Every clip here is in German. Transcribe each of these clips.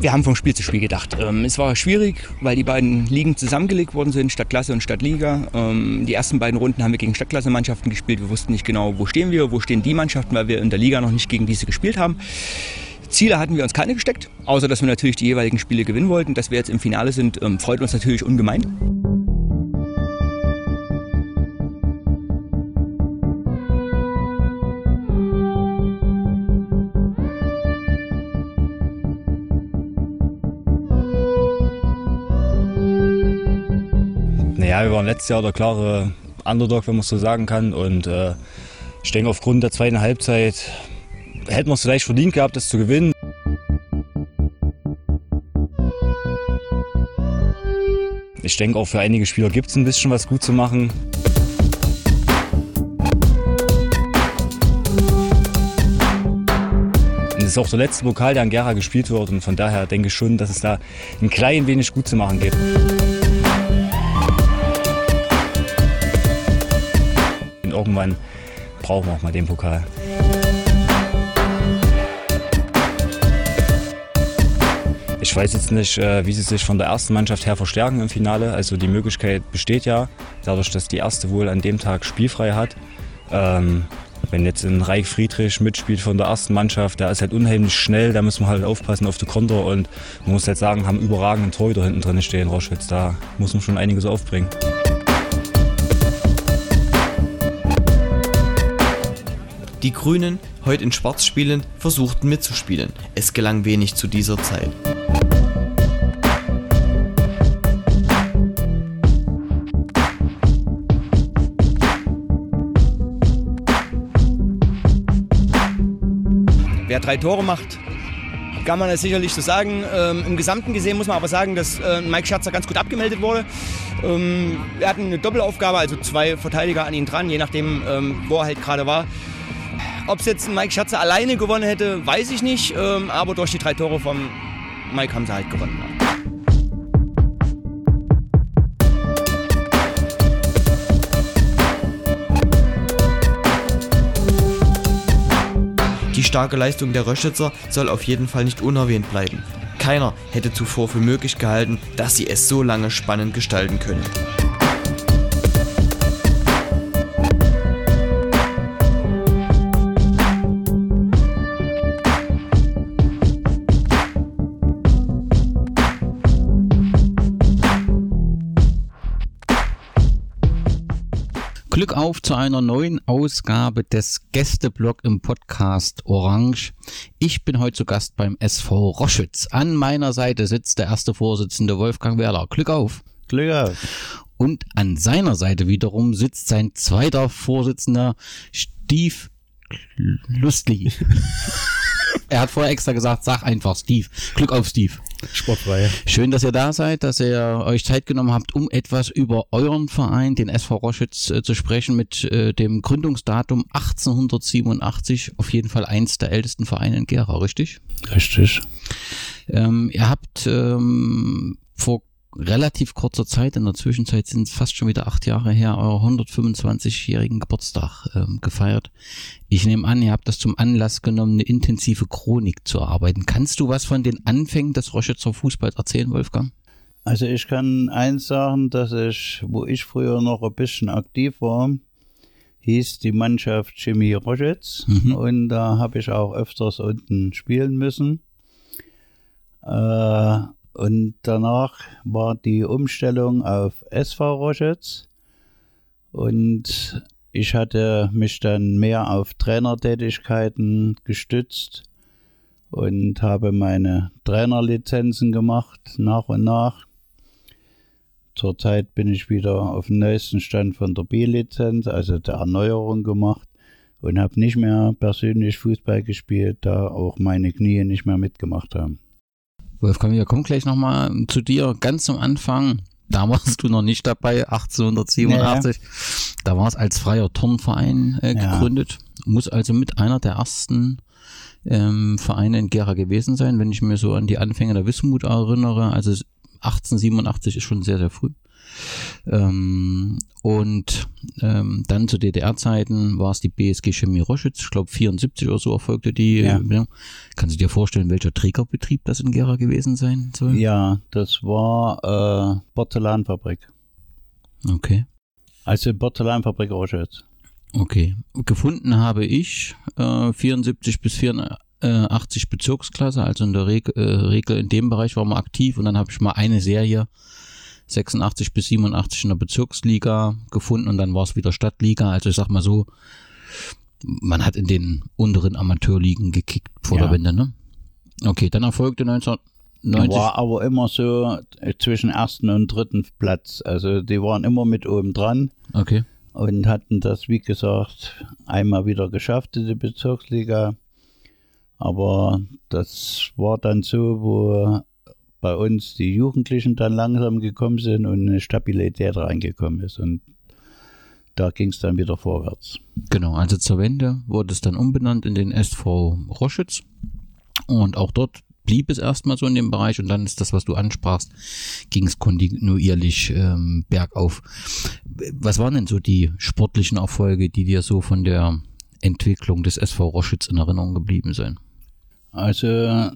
wir haben vom Spiel zu Spiel gedacht. Ähm, es war schwierig, weil die beiden Ligen zusammengelegt worden sind, Stadtklasse und Stadtliga. Ähm, die ersten beiden Runden haben wir gegen Stadtklasse-Mannschaften gespielt. Wir wussten nicht genau, wo stehen wir, wo stehen die Mannschaften, weil wir in der Liga noch nicht gegen diese gespielt haben. Ziele hatten wir uns keine gesteckt, außer dass wir natürlich die jeweiligen Spiele gewinnen wollten. Dass wir jetzt im Finale sind, ähm, freut uns natürlich ungemein. Waren letztes Jahr der klare Underdog, wenn man so sagen kann. Und äh, ich denke, aufgrund der zweiten Halbzeit hätten wir es vielleicht verdient gehabt, das zu gewinnen. Ich denke, auch für einige Spieler gibt es ein bisschen was gut zu machen. Es ist auch der letzte Pokal, der an Gera gespielt wird. Und von daher denke ich schon, dass es da ein klein wenig gut zu machen gibt. Irgendwann brauchen wir auch mal den Pokal. Ich weiß jetzt nicht, äh, wie sie sich von der ersten Mannschaft her verstärken im Finale. Also die Möglichkeit besteht ja, dadurch, dass die erste wohl an dem Tag spielfrei hat. Ähm, wenn jetzt ein Reich Friedrich mitspielt von der ersten Mannschaft, der ist halt unheimlich schnell, da müssen wir halt aufpassen auf die Konter und man muss halt sagen, haben überragenden Torhüter hinten drin stehen, Roschwitz, da muss man schon einiges aufbringen. Die Grünen, heute in Schwarz spielend, versuchten mitzuspielen. Es gelang wenig zu dieser Zeit. Wer drei Tore macht, kann man das sicherlich so sagen. Ähm, Im Gesamten gesehen muss man aber sagen, dass äh, Mike Scherzer ganz gut abgemeldet wurde. Ähm, er hatten eine Doppelaufgabe, also zwei Verteidiger an ihn dran, je nachdem, ähm, wo er halt gerade war. Ob es jetzt Mike Schatzer alleine gewonnen hätte, weiß ich nicht. Ähm, aber durch die drei Tore von Mike haben sie halt gewonnen. Die starke Leistung der Röschitzer soll auf jeden Fall nicht unerwähnt bleiben. Keiner hätte zuvor für möglich gehalten, dass sie es so lange spannend gestalten können. Glück auf zu einer neuen Ausgabe des Gästeblog im Podcast Orange. Ich bin heute zu Gast beim SV Roschütz. An meiner Seite sitzt der erste Vorsitzende Wolfgang Werler. Glück auf. Glück auf. Und an seiner Seite wiederum sitzt sein zweiter Vorsitzender Steve Lustli. er hat vorher extra gesagt, sag einfach Steve. Glück auf Steve. Sportfrei. Schön, dass ihr da seid, dass ihr euch Zeit genommen habt, um etwas über euren Verein, den SV Roschitz, äh, zu sprechen mit äh, dem Gründungsdatum 1887. Auf jeden Fall eins der ältesten Vereine in Gera, richtig? Richtig. Ähm, ihr habt ähm, vor relativ kurzer Zeit, in der Zwischenzeit sind es fast schon wieder acht Jahre her, euer 125-jährigen Geburtstag ähm, gefeiert. Ich nehme an, ihr habt das zum Anlass genommen, eine intensive Chronik zu erarbeiten. Kannst du was von den Anfängen des Roschitzer Fußballs erzählen, Wolfgang? Also ich kann eins sagen, dass ich, wo ich früher noch ein bisschen aktiv war, hieß die Mannschaft Chemie Roschitz mhm. und da habe ich auch öfters unten spielen müssen. Äh, und danach war die Umstellung auf SV Roschitz und ich hatte mich dann mehr auf Trainertätigkeiten gestützt und habe meine Trainerlizenzen gemacht nach und nach. Zurzeit bin ich wieder auf dem neuesten Stand von der B-Lizenz, also der Erneuerung gemacht und habe nicht mehr persönlich Fußball gespielt, da auch meine Knie nicht mehr mitgemacht haben. Wolfgang, wir kommen gleich nochmal zu dir ganz zum Anfang. Da warst du noch nicht dabei, 1887. Ja. Da war es als freier Turnverein äh, gegründet. Ja. Muss also mit einer der ersten ähm, Vereine in Gera gewesen sein, wenn ich mir so an die Anfänge der Wismut erinnere. Also 1887 ist schon sehr, sehr früh. Ähm, und ähm, dann zu DDR-Zeiten war es die BSG Chemie Roschitz, ich glaube 74 oder so erfolgte die. Ja. Ja. Kannst du dir vorstellen, welcher Trägerbetrieb das in Gera gewesen sein soll? Ja, das war äh, Porzellanfabrik. Okay. Also Porzellanfabrik Roschitz. Okay. Gefunden habe ich äh, 74 bis 84 Bezirksklasse, also in der Reg äh, Regel in dem Bereich war man aktiv und dann habe ich mal eine Serie 86 bis 87 in der Bezirksliga gefunden und dann war es wieder Stadtliga. Also ich sag mal so, man hat in den unteren Amateurligen gekickt vor Ja. der Wende, ne? Okay, dann erfolgte 1990. War aber immer so äh, zwischen ersten und dritten Platz. Also die waren immer mit oben dran Okay. und hatten das, wie gesagt, einmal wieder geschafft in die Bezirksliga. Aber das war dann so, wo bei uns die Jugendlichen dann langsam gekommen sind und eine Stabilität reingekommen ist. Und da ging es dann wieder vorwärts. Genau, also zur Wende wurde es dann umbenannt in den SV Roschitz. Und auch dort blieb es erstmal so in dem Bereich und dann ist das, was du ansprachst, ging es kontinuierlich ähm, bergauf. Was waren denn so die sportlichen Erfolge, die dir so von der Entwicklung des SV Roschitz in Erinnerung geblieben sind? Also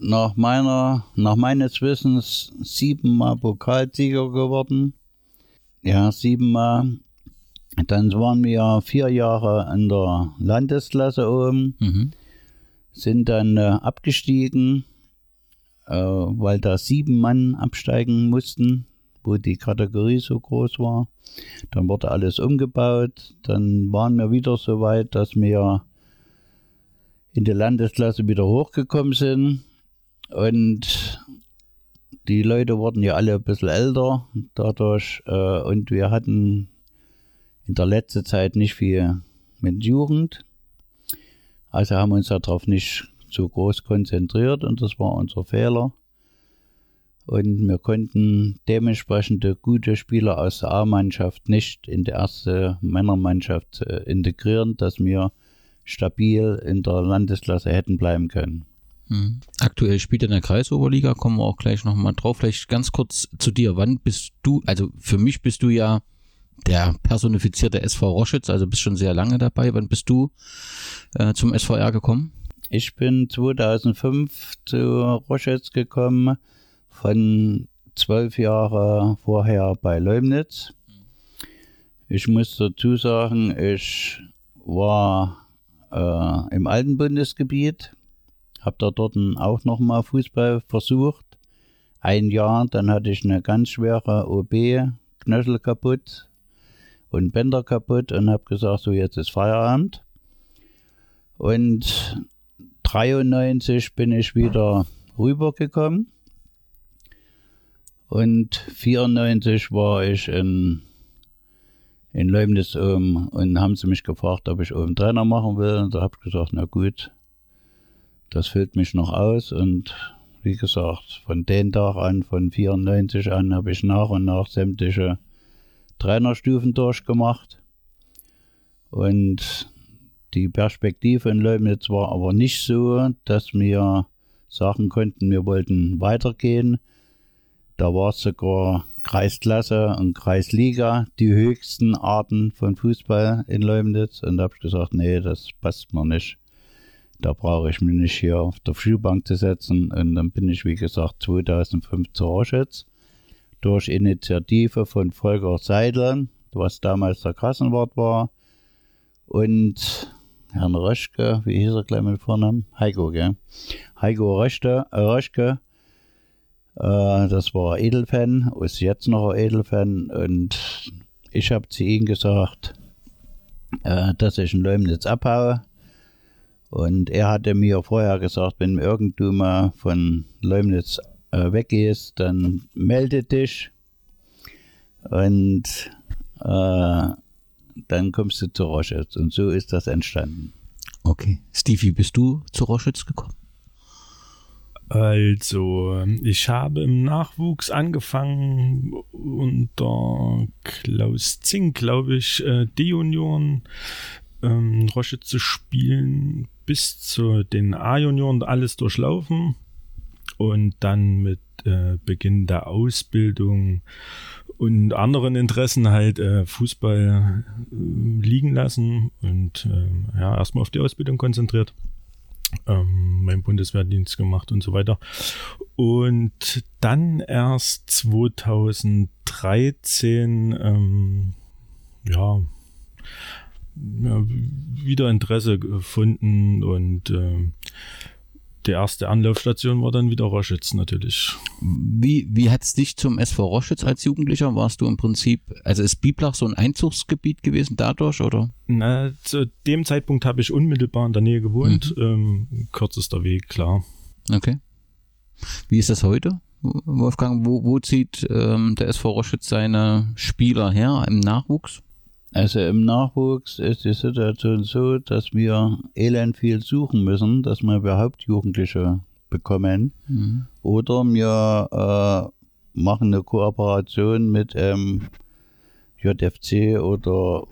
nach meiner, nach meines Wissens siebenmal Pokalsieger geworden. Ja, siebenmal. Dann waren wir vier Jahre in der Landesklasse oben, Mhm. sind dann äh, abgestiegen, äh, weil da sieben Mann absteigen mussten, wo die Kategorie so groß war. Dann wurde alles umgebaut. Dann waren wir wieder so weit, dass wir in der Landesklasse wieder hochgekommen sind. Und die Leute wurden ja alle ein bisschen älter dadurch. Äh, und wir hatten in der letzten Zeit nicht viel mit Jugend. Also haben wir uns darauf nicht so groß konzentriert und das war unser Fehler. Und wir konnten dementsprechend gute Spieler aus der A-Mannschaft nicht in die erste Männermannschaft äh, integrieren, dass wir stabil in der Landesklasse hätten bleiben können. Mhm. Aktuell spielt er in der Kreisoberliga, kommen wir auch gleich nochmal drauf. Vielleicht ganz kurz zu dir. Wann bist du, also für mich bist du ja der personifizierte SV Roschitz, also bist schon sehr lange dabei. Wann bist du äh, zum SVR gekommen? Ich bin 2005 zu Roschitz gekommen, von zwölf Jahre vorher bei Leumnitz. Ich muss dazu sagen, ich war äh, im alten Bundesgebiet, habe da dort auch nochmal Fußball versucht. Ein Jahr, dann hatte ich eine ganz schwere OB, Knöchel kaputt und Bänder kaputt und habe gesagt, so jetzt ist Feierabend. Und 93 bin ich wieder rübergekommen. Und 94 war ich in, in Leumnitz oben und haben sie mich gefragt, ob ich oben Trainer machen will. Und da habe ich gesagt, na gut, das füllt mich noch aus. Und wie gesagt, von dem Tag an, von 94 an, habe ich nach und nach sämtliche Trainerstufen durchgemacht. Und die Perspektive in Leumnitz war aber nicht so, dass wir sagen konnten, wir wollten weitergehen. Da war sogar Kreisklasse und Kreisliga die höchsten Arten von Fußball in Leumnitz. Und da habe ich gesagt, nee, das passt mir nicht. Da brauche ich mich nicht hier auf der Schulbank zu setzen. Und dann bin ich, wie gesagt, 2005 zu Roschitz durch Initiative von Volker Seidel, was damals der Kassenwart war, und Herrn Röschke, wie hieß er gleich mit Vornamen? Heiko, gell? Heiko Röschke, äh, Röschke das war ein Edelfan, ist jetzt noch ein Edelfan und ich habe zu ihm gesagt, äh, dass ich in Leumnitz abhaue. Und er hatte mir vorher gesagt, wenn irgend du mal von Leumnitz äh, weggehst, dann melde dich. Und äh, dann kommst du zu Roschitz. Und so ist das entstanden. Okay. Stevie, bist du zu Roschitz gekommen? Also, ich habe im Nachwuchs angefangen unter Klaus Zink, glaube ich, äh, D-Junioren ähm, Roschitz zu spielen, bis zu den A-Junioren alles durchlaufen. und dann mit äh, Beginn der Ausbildung und anderen Interessen halt äh, Fußball äh, liegen lassen und äh, ja, erstmal auf die Ausbildung konzentriert. Ähm, mein Bundeswehrdienst gemacht und so weiter. Und dann erst 2013, ähm, ja, ja, wieder Interesse gefunden und äh, die erste Anlaufstation war dann wieder Roschitz natürlich. Wie, wie hat es dich zum SV Roschitz als Jugendlicher? Warst du im Prinzip, also ist Biblach so ein Einzugsgebiet gewesen dadurch oder? Na, zu dem Zeitpunkt habe ich unmittelbar in der Nähe gewohnt. Mhm. Ähm, kürzester Weg, klar. Okay. Wie ist das heute? Wolfgang, wo, wo zieht ähm, der SV Roschitz seine Spieler her im Nachwuchs? Also im Nachwuchs ist die Situation so, dass wir elend viel suchen müssen, dass wir überhaupt Jugendliche bekommen. Mhm. Oder wir äh, machen eine Kooperation mit ähm, JFC oder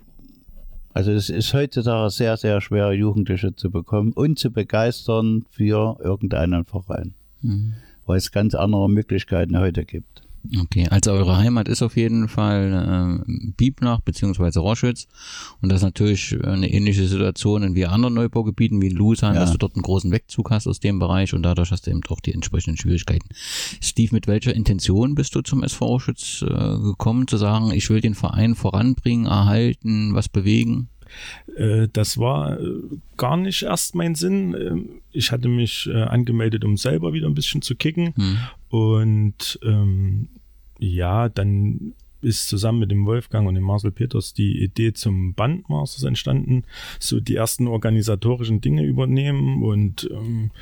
also es ist heutzutage sehr, sehr schwer, Jugendliche zu bekommen und zu begeistern für irgendeinen Verein. Mhm. Weil es ganz andere Möglichkeiten heute gibt. Okay, also eure Heimat ist auf jeden Fall äh, Biebnach bzw. Roschwitz und das ist natürlich eine ähnliche Situation in wie anderen Neubaugebieten wie in Lushan, ja. dass du dort einen großen Wegzug hast aus dem Bereich und dadurch hast du eben doch die entsprechenden Schwierigkeiten. Steve, mit welcher Intention bist du zum SV Roschwitz äh, gekommen, zu sagen, ich will den Verein voranbringen, erhalten, was bewegen? Äh, das war äh, gar nicht erst mein Sinn. Ähm, ich hatte mich äh, angemeldet, um selber wieder ein bisschen zu kicken. Hm. Und ähm, ja, dann ist zusammen mit dem Wolfgang und dem Marcel Peters die Idee zum Bandmasters entstanden. So die ersten organisatorischen Dinge übernehmen und ähm,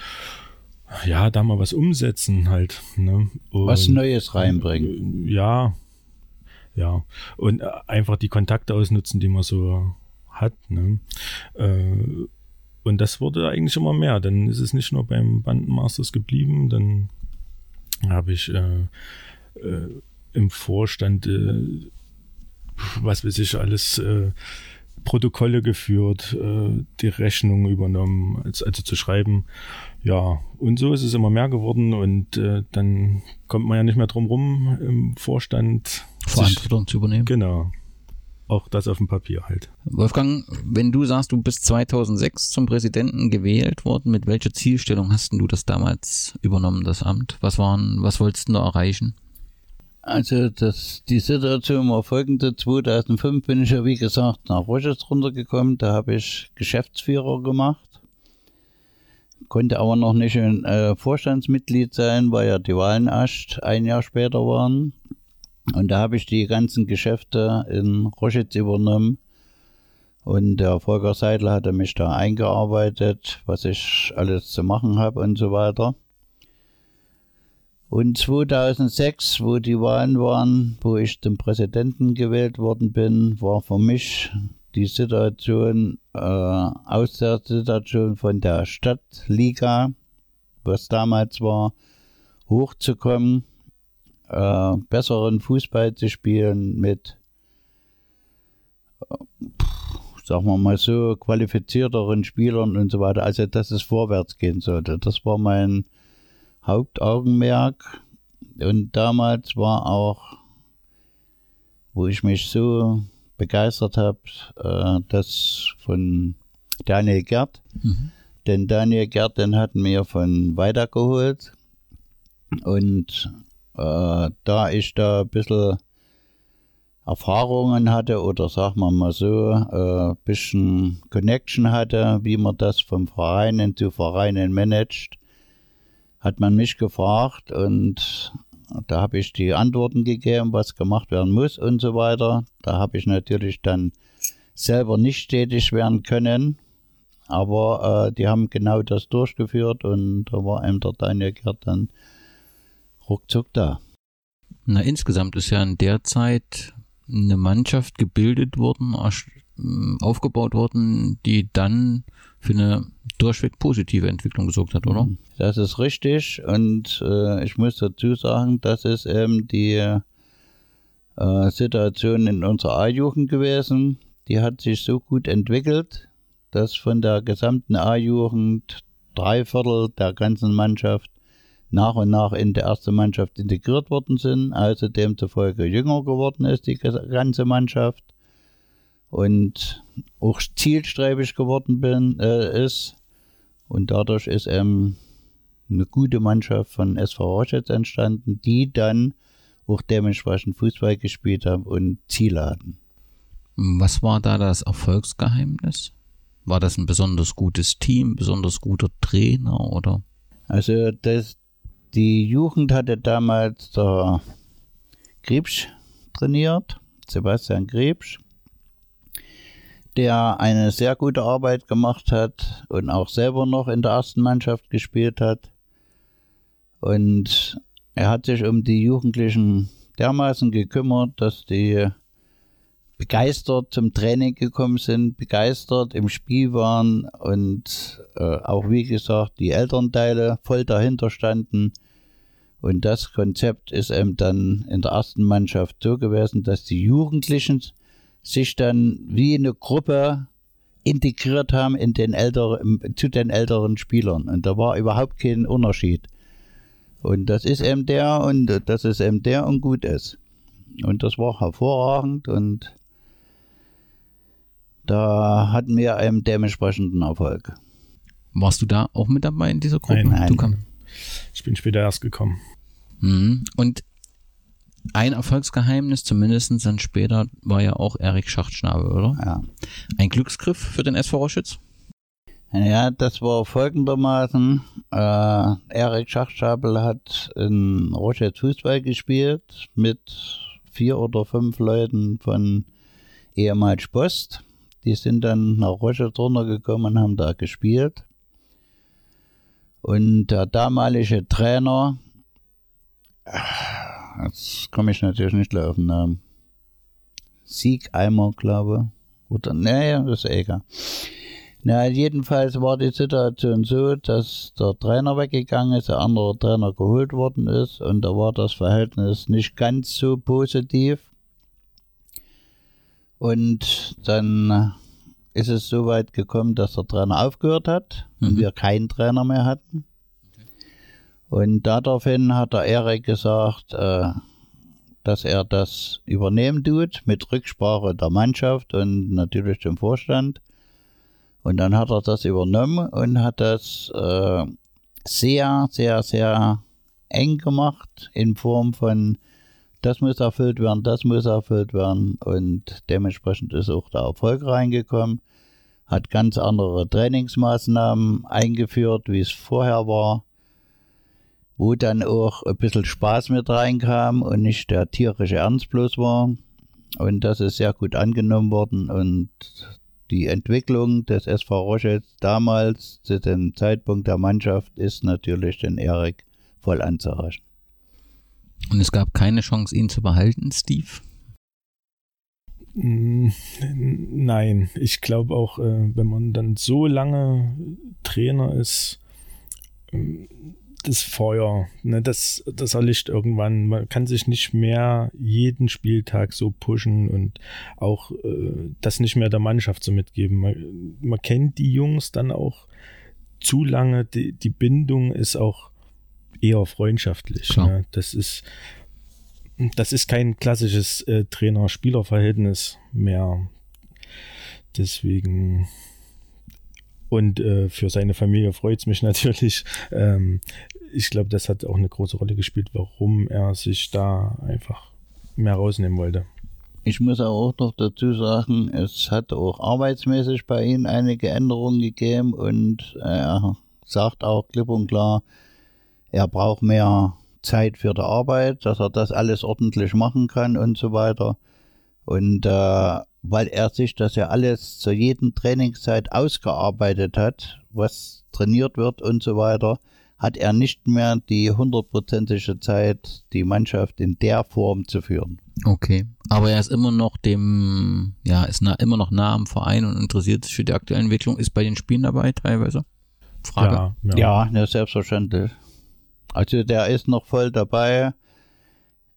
ja, da mal was umsetzen halt. Ne? Und, was Neues reinbringen. Ja, ja. Und einfach die Kontakte ausnutzen, die man so hat. Ne? Äh, und das wurde eigentlich immer mehr. Dann ist es nicht nur beim Bandenmasters geblieben, dann habe ich äh, äh, im Vorstand, äh, was weiß ich, alles äh, Protokolle geführt, äh, die Rechnung übernommen, also, also, zu schreiben. Ja, und so ist es immer mehr geworden und dann kommt man ja nicht mehr drum rum im Vorstand. Verantwortung zu übernehmen. Genau auch das auf dem Papier halt. Wolfgang, wenn du sagst, du bist 2006 zum Präsidenten gewählt worden, mit welcher Zielstellung hast du das damals übernommen, das Amt? Was waren, was wolltest du da erreichen? Also das, die Situation war folgende. 2005 bin ich ja wie gesagt nach Roches runtergekommen. Da habe ich Geschäftsführer gemacht. Konnte aber noch nicht ein äh, Vorstandsmitglied sein, weil ja die Wahlen erst ein Jahr später waren. Und da habe ich die ganzen Geschäfte in Roschitz übernommen. Und der Volker Seidel hatte mich da eingearbeitet, was ich alles zu machen habe und so weiter. Und 2006, wo die Wahlen waren, wo ich zum Präsidenten gewählt worden bin, war für mich die Situation äh, aus der Situation von der Stadtliga, was damals war, hochzukommen äh, besseren Fußball zu spielen mit, sagen wir mal so, qualifizierteren Spielern und so weiter. Also, dass es vorwärts gehen sollte. Das war mein Hauptaugenmerk. Und damals war auch, wo ich mich so begeistert habe, äh, das von Daniel Gerd. Mhm. Denn Daniel Gerd, den hatten wir von weitergeholt. Und äh, da ich da ein bisschen Erfahrungen hatte oder sagen wir mal so, ein äh, bisschen Connection hatte, wie man das vom Vereinen zu Vereinen managt, hat man mich gefragt und da habe ich die Antworten gegeben, was gemacht werden muss und so weiter. Da habe ich natürlich dann selber nicht tätig werden können, aber äh, die haben genau das durchgeführt und da war einem der Daniel Gerd dann ruckzuck da. Na, insgesamt ist ja in der Zeit eine Mannschaft gebildet worden, aufgebaut worden, die dann für eine durchweg positive Entwicklung gesorgt hat, oder? Das ist richtig und äh, ich muss dazu sagen, das ist eben die äh, Situation in unserer A-Jugend gewesen. Die hat sich so gut entwickelt, dass von der gesamten A-Jugend drei Viertel der ganzen Mannschaft nach und nach in die erste Mannschaft integriert worden sind, also demzufolge jünger geworden ist die ganze Mannschaft und auch zielstrebig geworden bin, äh, ist. Und dadurch ist ähm, eine gute Mannschaft von SV Roschitz entstanden, die dann auch dementsprechend Fußball gespielt haben und Ziele hatten. Was war da das Erfolgsgeheimnis? War das ein besonders gutes Team, besonders guter Trainer oder? Also das, die Jugend hatte damals der Krebs trainiert, Sebastian Krebs, der eine sehr gute Arbeit gemacht hat und auch selber noch in der ersten Mannschaft gespielt hat. Und er hat sich um die Jugendlichen dermaßen gekümmert, dass die begeistert zum Training gekommen sind, begeistert im Spiel waren und äh, auch wie gesagt die Elternteile voll dahinter standen. Und das Konzept ist eben dann in der ersten Mannschaft so gewesen, dass die Jugendlichen sich dann wie eine Gruppe integriert haben in den älteren, zu den älteren Spielern. Und da war überhaupt kein Unterschied. Und das ist eben der und das ist eben der und gut ist. Und das war hervorragend und da hatten wir einen dementsprechenden Erfolg. Warst du da auch mit dabei in dieser Gruppe? Nein, kam. ich bin später erst gekommen. Mhm. Und ein Erfolgsgeheimnis, zumindest dann später, war ja auch Erik Schachtschnabel, oder? Ja. Ein Glücksgriff für den SV Roschütz? Ja, das war folgendermaßen. Äh, Erik Schachschabel hat in Rochette Fußball gespielt mit vier oder fünf Leuten von ehemals Post. Die sind dann nach Rochette runtergekommen und haben da gespielt. Und der damalige Trainer, jetzt komme ich natürlich nicht auf den Namen, Siegeimer, glaube ich. Oder, naja, ist egal. Na, jedenfalls war die Situation so, dass der Trainer weggegangen ist, der andere Trainer geholt worden ist und da war das Verhältnis nicht ganz so positiv. Und dann ist es so weit gekommen, dass der Trainer aufgehört hat mhm. und wir keinen Trainer mehr hatten. Und daraufhin hat der Erik gesagt, äh, dass er das übernehmen tut mit Rücksprache der Mannschaft und natürlich dem Vorstand. Und dann hat er das übernommen und hat das äh, sehr, sehr, sehr eng gemacht in Form von, das muss erfüllt werden, das muss erfüllt werden. Und dementsprechend ist auch der Erfolg reingekommen. Hat ganz andere Trainingsmaßnahmen eingeführt, wie es vorher war. Wo dann auch ein bisschen Spaß mit reinkam und nicht der tierische Ernst bloß war. Und das ist sehr gut angenommen worden und die Entwicklung des SV Rochets damals zu dem Zeitpunkt der Mannschaft ist natürlich den Erik voll anzurechnen. Und es gab keine Chance, ihn zu behalten, Steve? Mm, nein, ich glaube auch, äh, wenn man dann so lange Trainer ist, ähm, das Feuer, ne, das, das erlischt irgendwann. Man kann sich nicht mehr jeden Spieltag so pushen und auch äh, das nicht mehr der Mannschaft so mitgeben. Man, man kennt die Jungs dann auch zu lange. Die, die Bindung ist auch eher freundschaftlich. Ne? Das ist das ist kein klassisches äh, Trainer-Spieler-Verhältnis mehr. Deswegen und äh, für seine Familie freut es mich natürlich. Ähm, ich glaube, das hat auch eine große Rolle gespielt, warum er sich da einfach mehr rausnehmen wollte. Ich muss auch noch dazu sagen, es hat auch arbeitsmäßig bei ihm einige Änderungen gegeben und er sagt auch klipp und klar, er braucht mehr Zeit für die Arbeit, dass er das alles ordentlich machen kann und so weiter. Und äh, weil er sich das ja alles zu jedem Trainingszeit ausgearbeitet hat, was trainiert wird und so weiter, hat er nicht mehr die hundertprozentige Zeit, die Mannschaft in der Form zu führen. Okay, aber er ist immer noch dem, ja, ist nah, immer noch nah am Verein und interessiert sich für die aktuelle Entwicklung, ist bei den Spielen dabei teilweise? Frage. Ja, ja. ja ne, selbstverständlich. Also der ist noch voll dabei.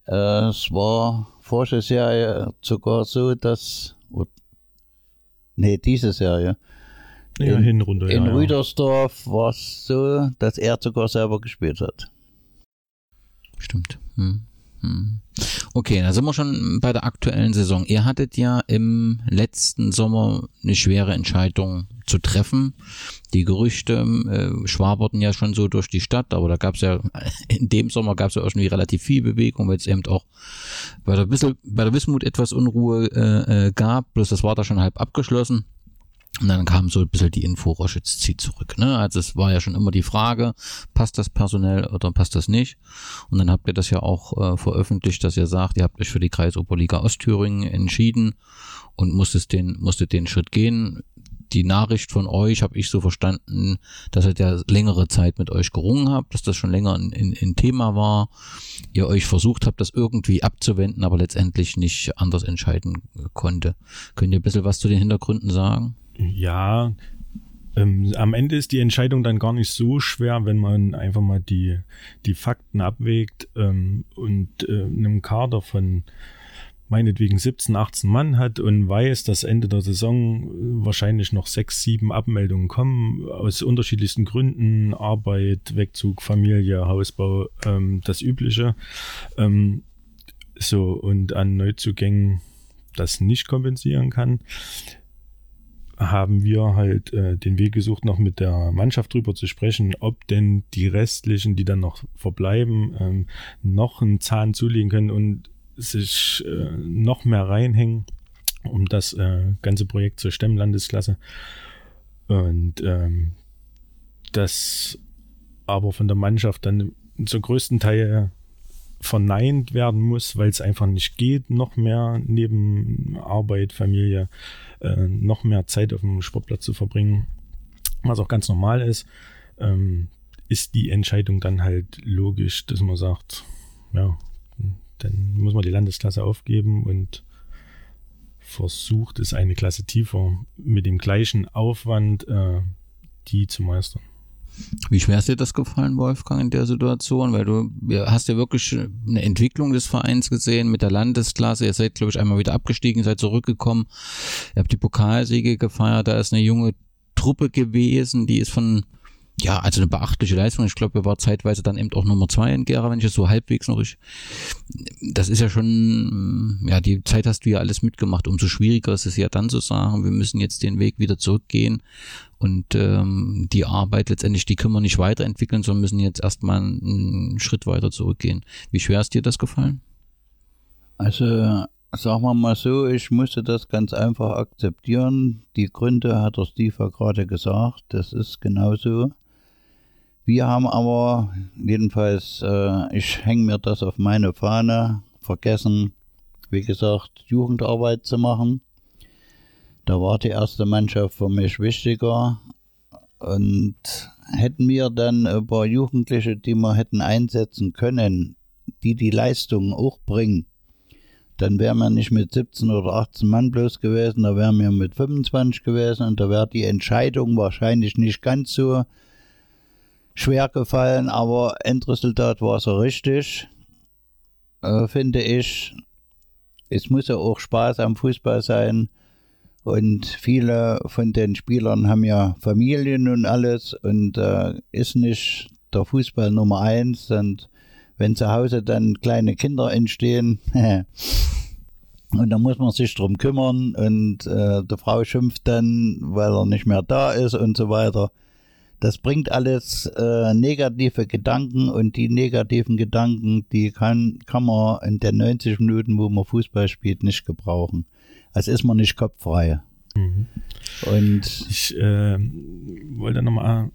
Äh, es war vorige Serie sogar so, dass, nee, diese Serie, ja, in, Hinrunde, in ja, Rüdersdorf war es so, dass er sogar selber gespielt hat. stimmt. Hm. Hm. Okay, da sind wir schon bei der aktuellen Saison. Ihr hattet ja im letzten Sommer eine schwere Entscheidung zu treffen. Die Gerüchte äh, schwaberten ja schon so durch die Stadt, aber da gab es ja, in dem Sommer gab es ja irgendwie relativ viel Bewegung, weil es eben auch bei der, Wissel, bei der Wismut etwas Unruhe äh, äh, gab, bloß das war da schon halb abgeschlossen. Und dann kam so ein bisschen die Info, Roschitz zieht zurück. Ne? Also es war ja schon immer die Frage, passt das personell oder passt das nicht? Und dann habt ihr das ja auch äh, veröffentlicht, dass ihr sagt, ihr habt euch für die Kreisoberliga Ostthüringen entschieden und musstet den, musstet den Schritt gehen. Die Nachricht von euch habe ich so verstanden, dass ihr ja längere Zeit mit euch gerungen habt, dass das schon länger ein, ein, ein Thema war. Ihr euch versucht habt, das irgendwie abzuwenden, aber letztendlich nicht anders entscheiden konnte. Könnt ihr ein bisschen was zu den Hintergründen sagen? Ja, ähm, am Ende ist die Entscheidung dann gar nicht so schwer, wenn man einfach mal die, die Fakten abwägt ähm, und äh, einem Kader von meinetwegen 17, 18 Mann hat und weiß, dass Ende der Saison wahrscheinlich noch sechs, sieben Abmeldungen kommen, aus unterschiedlichsten Gründen, Arbeit, Wegzug, Familie, Hausbau, ähm, das Übliche. Ähm, so, und an Neuzugängen das nicht kompensieren kann haben wir halt äh, den Weg gesucht, noch mit der Mannschaft drüber zu sprechen, ob denn die restlichen, die dann noch verbleiben, ähm, noch einen Zahn zulegen können und sich äh, noch mehr reinhängen, um das äh, ganze Projekt zur stemmen, Landesklasse. Und ähm, das aber von der Mannschaft dann zum größten Teil verneint werden muss, weil es einfach nicht geht, noch mehr neben Arbeit, Familie, äh, noch mehr Zeit auf dem Sportplatz zu verbringen, was auch ganz normal ist, ähm, ist die Entscheidung dann halt logisch, dass man sagt, ja, dann muss man die Landesklasse aufgeben und versucht es eine Klasse tiefer mit dem gleichen Aufwand äh, die zu meistern. Wie schwer ist dir das gefallen, Wolfgang, in der Situation? Weil du hast ja wirklich eine Entwicklung des Vereins gesehen mit der Landesklasse. Ihr seid, glaube ich, einmal wieder abgestiegen, seid zurückgekommen. Ihr habt die Pokalsiege gefeiert. Da ist eine junge Truppe gewesen, die ist von ja, also eine beachtliche Leistung. Ich glaube, er war zeitweise dann eben auch Nummer zwei in Gera, wenn ich es so halbwegs noch ich. Das ist ja schon, ja, die Zeit hast du ja alles mitgemacht. Umso schwieriger ist es ja dann zu sagen, wir müssen jetzt den Weg wieder zurückgehen und ähm, die Arbeit letztendlich, die können wir nicht weiterentwickeln, sondern müssen jetzt erstmal einen Schritt weiter zurückgehen. Wie schwer ist dir das gefallen? Also sagen wir mal so, ich musste das ganz einfach akzeptieren. Die Gründe hat der Steve ja gerade gesagt, das ist genauso. Wir haben aber, jedenfalls, äh, ich hänge mir das auf meine Fahne, vergessen, wie gesagt, Jugendarbeit zu machen. Da war die erste Mannschaft für mich wichtiger. Und hätten wir dann ein paar Jugendliche, die wir hätten einsetzen können, die die Leistung auch bringen, dann wären wir nicht mit 17 oder 18 Mann bloß gewesen, da wären wir mit 25 gewesen und da wäre die Entscheidung wahrscheinlich nicht ganz so schwer gefallen, aber Endresultat war so richtig, äh, finde ich. Es muss ja auch Spaß am Fußball sein. Und viele von den Spielern haben ja Familien und alles und äh, ist nicht der Fußball Nummer eins. Und wenn zu Hause dann kleine Kinder entstehen, und dann muss man sich drum kümmern und äh, die Frau schimpft dann, weil er nicht mehr da ist und so weiter. Das bringt alles äh, negative Gedanken und die negativen Gedanken, die kann, kann man in den 90 Minuten, wo man Fußball spielt, nicht gebrauchen. Also ist man nicht kopffrei. Mhm. Und ich äh, wollte nochmal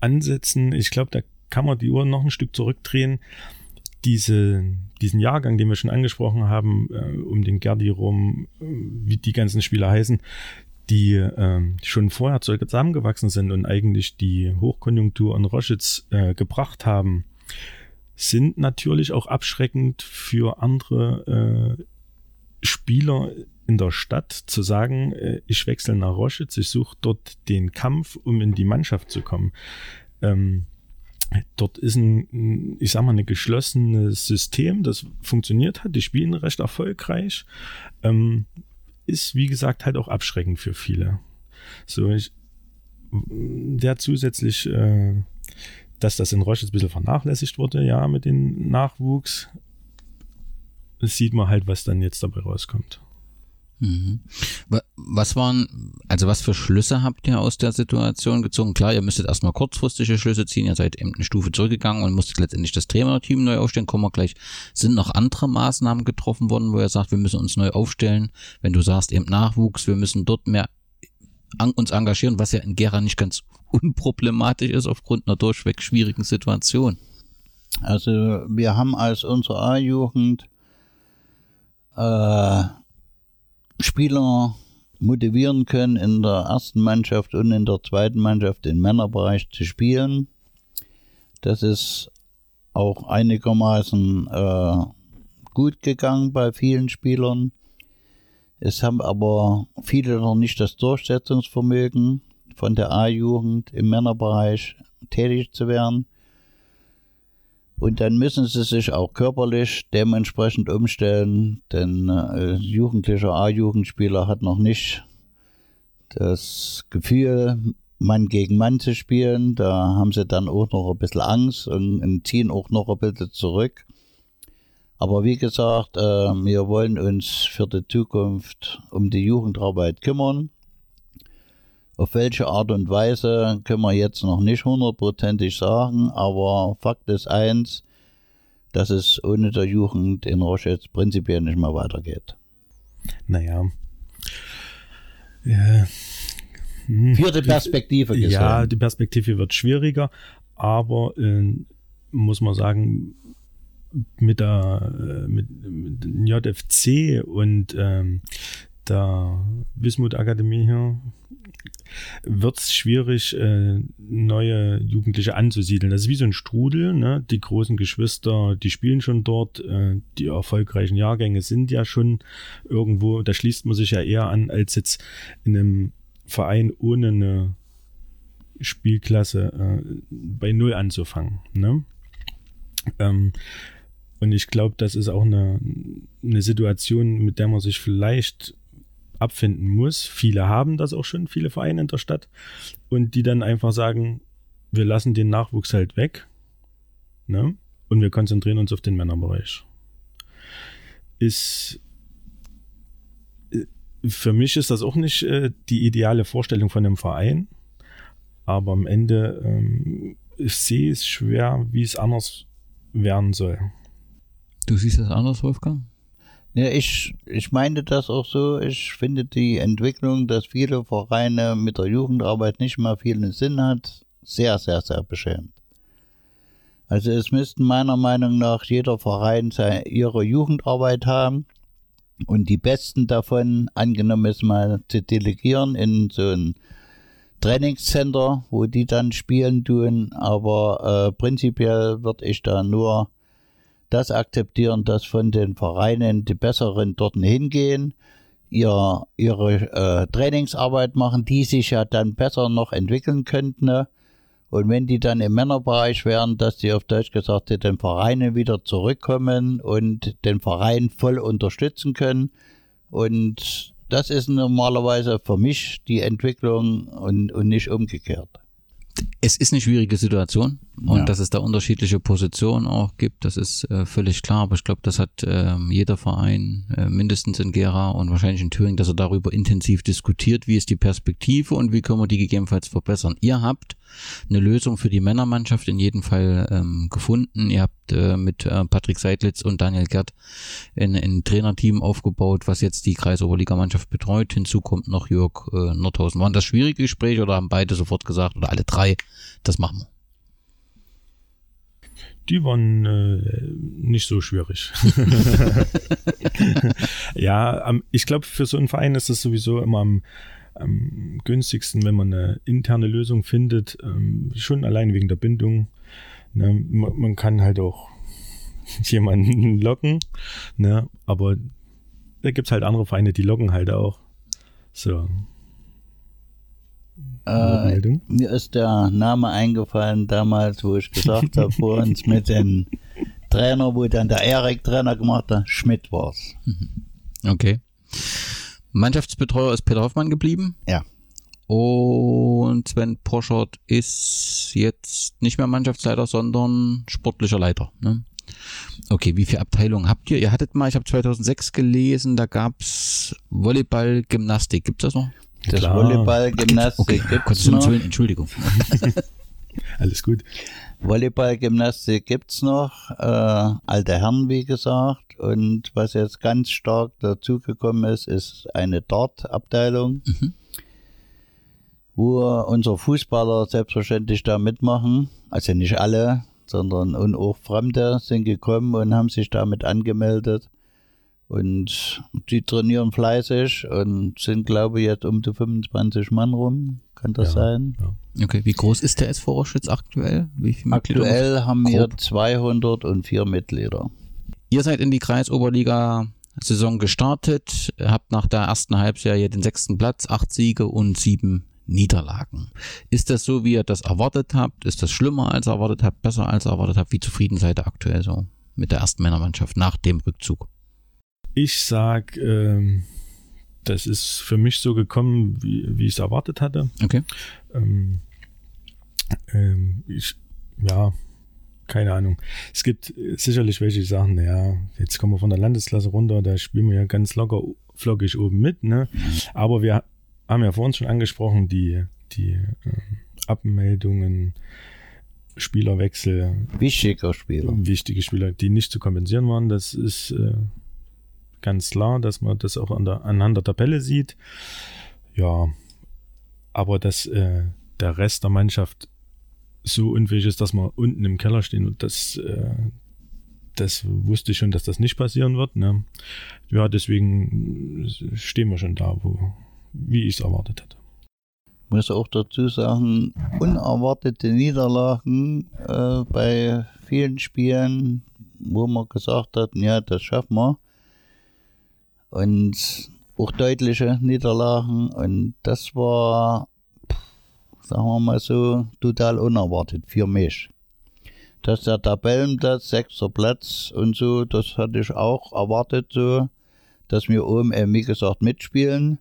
ansetzen, ich glaube, da kann man die Uhr noch ein Stück zurückdrehen. Diese, diesen Jahrgang, den wir schon angesprochen haben, äh, um den Gerdi rum, äh, wie die ganzen Spieler heißen, die äh, schon vorher zusammengewachsen sind und eigentlich die Hochkonjunktur an Roschitz äh, gebracht haben, sind natürlich auch abschreckend für andere äh, Spieler in der Stadt zu sagen, äh, ich wechsle nach Roschitz, ich suche dort den Kampf, um in die Mannschaft zu kommen. Ähm, dort ist ein, ich sag mal, ein geschlossenes System, das funktioniert hat, die spielen recht erfolgreich. Ähm, ist, wie gesagt, halt auch abschreckend für viele. So, ich, der zusätzlich äh, dass das in Roche ein bisschen vernachlässigt wurde, ja, mit dem Nachwuchs. Sieht man halt, was dann jetzt dabei rauskommt. Mhm. Was waren, also was für Schlüsse habt ihr aus der Situation gezogen? Klar, ihr müsstet erstmal kurzfristige Schlüsse ziehen, ihr seid eben eine Stufe zurückgegangen und musstet letztendlich das Trainerteam neu aufstellen. Kommen wir gleich. Sind noch andere Maßnahmen getroffen worden, wo ihr sagt, wir müssen uns neu aufstellen? Wenn du sagst, eben Nachwuchs, wir müssen dort mehr uns engagieren, was ja in Gera nicht ganz unproblematisch ist aufgrund einer durchweg schwierigen Situation. Also wir haben als unsere A-Jugend äh, Spieler motivieren können, in der ersten Mannschaft und in der zweiten Mannschaft im Männerbereich zu spielen. Das ist auch einigermaßen äh, gut gegangen bei vielen Spielern. Es haben aber viele noch nicht das Durchsetzungsvermögen, von der A-Jugend im Männerbereich tätig zu werden. Und dann müssen sie sich auch körperlich dementsprechend umstellen, denn äh, jugendlicher A-Jugendspieler hat noch nicht das Gefühl, Mann gegen Mann zu spielen. Da haben sie dann auch noch ein bisschen Angst und, und ziehen auch noch ein bisschen zurück. Aber wie gesagt, äh, wir wollen uns für die Zukunft um die Jugendarbeit kümmern. Auf welche Art und Weise können wir jetzt noch nicht hundertprozentig sagen, aber Fakt ist eins, dass es ohne der Jugend in Roschetz prinzipiell nicht mehr weitergeht. Naja. Ja. Hm. Für die Perspektive gesehen. Ja, die Perspektive wird schwieriger, aber äh, muss man sagen, mit der äh, mit, mit JFC und ähm, der Wismut Akademie hier wird es schwierig, äh, neue Jugendliche anzusiedeln. Das ist wie so ein Strudel. Ne? Die großen Geschwister, die spielen schon dort. Äh, die erfolgreichen Jahrgänge sind ja schon irgendwo. Da schließt man sich ja eher an, als jetzt in einem Verein ohne eine Spielklasse äh, bei Null anzufangen. Ne? Ähm, und ich glaube, das ist auch eine, eine Situation, mit der man sich vielleicht abfinden muss. Viele haben das auch schon, viele Vereine in der Stadt. Und die dann einfach sagen, wir lassen den Nachwuchs halt weg. Ne? Und wir konzentrieren uns auf den Männerbereich. Ist äh, für mich ist das auch nicht äh, die ideale Vorstellung von einem Verein. Aber am Ende ähm, ich sehe es schwer, wie es anders werden soll. Du siehst das anders, Wolfgang? Ja, ich, ich meine das auch so. Ich finde die Entwicklung, dass viele Vereine mit der Jugendarbeit nicht mehr viel Sinn hat, sehr, sehr, sehr beschämend. Also es müssten meiner Meinung nach jeder Verein seine, ihre Jugendarbeit haben und die Besten davon, angenommen es mal zu delegieren in so ein Trainingscenter, wo die dann spielen tun, aber äh, prinzipiell würde ich da nur das akzeptieren, dass von den Vereinen die Besseren dort hingehen, ihr, ihre äh, Trainingsarbeit machen, die sich ja dann besser noch entwickeln könnten. Ne? Und wenn die dann im Männerbereich wären, dass die auf Deutsch gesagt den Vereinen wieder zurückkommen und den Verein voll unterstützen können. Und das ist normalerweise für mich die Entwicklung und, und nicht umgekehrt es ist eine schwierige Situation und ja. dass es da unterschiedliche Positionen auch gibt, das ist äh, völlig klar. Aber ich glaube, das hat äh, jeder Verein, äh, mindestens in Gera und wahrscheinlich in Thüringen, dass er darüber intensiv diskutiert, wie ist die Perspektive und wie können wir die gegebenenfalls verbessern. Ihr habt eine Lösung für die Männermannschaft in jedem Fall ähm, gefunden. Ihr habt äh, mit äh, Patrick Seidlitz und Daniel Gerd ein, ein Trainerteam aufgebaut, was jetzt die Kreisoberligamannschaft betreut. Hinzu kommt noch Jörg äh, Nordhausen. Waren das schwierige Gespräche oder haben beide sofort gesagt oder alle drei, das machen wir? Die waren äh, nicht so schwierig. ja, ähm, ich glaube, für so einen Verein ist es sowieso immer am, am, günstigsten, wenn man eine interne Lösung findet. Ähm, schon allein wegen der Bindung. Ne? Man, man, kann halt auch jemanden locken, ne? aber da gibt es halt andere Vereine, die locken halt auch. So. Äh, mir ist der Name eingefallen damals, wo ich gesagt habe, vor uns mit dem Trainer, wo dann der Erik Trainer gemacht hat, Schmidt war's. Mhm. Okay. Mannschaftsbetreuer ist Peter Hoffmann geblieben? Ja. Und Sven Poschert ist jetzt nicht mehr Mannschaftsleiter, sondern sportlicher Leiter. Ne? Okay, wie viele Abteilungen habt ihr? Ihr hattet mal, ich habe 2006 gelesen, da gab's Volleyball, Gymnastik. Gibt's das noch? Das Klar. Volleyball, Gymnastik Okay, gibt's noch. Entschuldigung. Alles gut. Volleyball, Gymnastik gibt's noch. Äh, alte Herren, wie gesagt. Und was jetzt ganz stark dazugekommen ist, ist eine Dart-Abteilung, Mhm. wo unsere Fußballer selbstverständlich da mitmachen. Also nicht alle, sondern und auch Fremde sind gekommen und haben sich damit angemeldet. Und die trainieren fleißig und sind, glaube ich, jetzt um die 25 Mann rum. Kann das Ja, sein? ja. Okay, wie groß ist der SV Roschitz aktuell? Wie viele Mitglieder? Aktuell haben wir Grob. 204 Mitglieder. Ihr seid in die Kreisoberliga-Saison gestartet, habt nach der ersten Halbserie den sechsten Platz, acht Siege und sieben Niederlagen. Ist das so, wie ihr das erwartet habt? Ist das schlimmer als ihr erwartet habt, besser als ihr erwartet habt? Wie zufrieden seid ihr aktuell so mit der ersten Männermannschaft nach dem Rückzug? Ich sag, ähm, das ist für mich so gekommen, wie, wie ich es erwartet hatte. Okay. Ähm, ähm, ich, ja, keine Ahnung. Es gibt sicherlich welche, die sagen, naja, jetzt kommen wir von der Landesklasse runter, da spielen wir ja ganz locker, flockig oben mit, ne? Aber wir haben ja vorhin schon angesprochen, die, die ähm, Abmeldungen, Spielerwechsel, Wichtiger Spieler. wichtige Spieler, die nicht zu kompensieren waren. Das ist äh, ganz klar, dass man das auch an der, anhand der Tabelle sieht. Ja, aber dass äh, der Rest der Mannschaft so unfähig ist, dass wir unten im Keller stehen und das, äh, das wusste ich schon, dass das nicht passieren wird. Ne? Ja, deswegen stehen wir schon da, wo, wie ich es erwartet hatte. muss auch dazu sagen, unerwartete Niederlagen äh, bei vielen Spielen, wo man gesagt hat, ja, das schaffen wir. Und auch deutliche Niederlagen. Und das war, sagen wir mal so, total unerwartet für mich. Dass der Tabellenplatz, sechster Platz und so, das hatte ich auch erwartet so, dass wir oben, äh, wie gesagt, mitspielen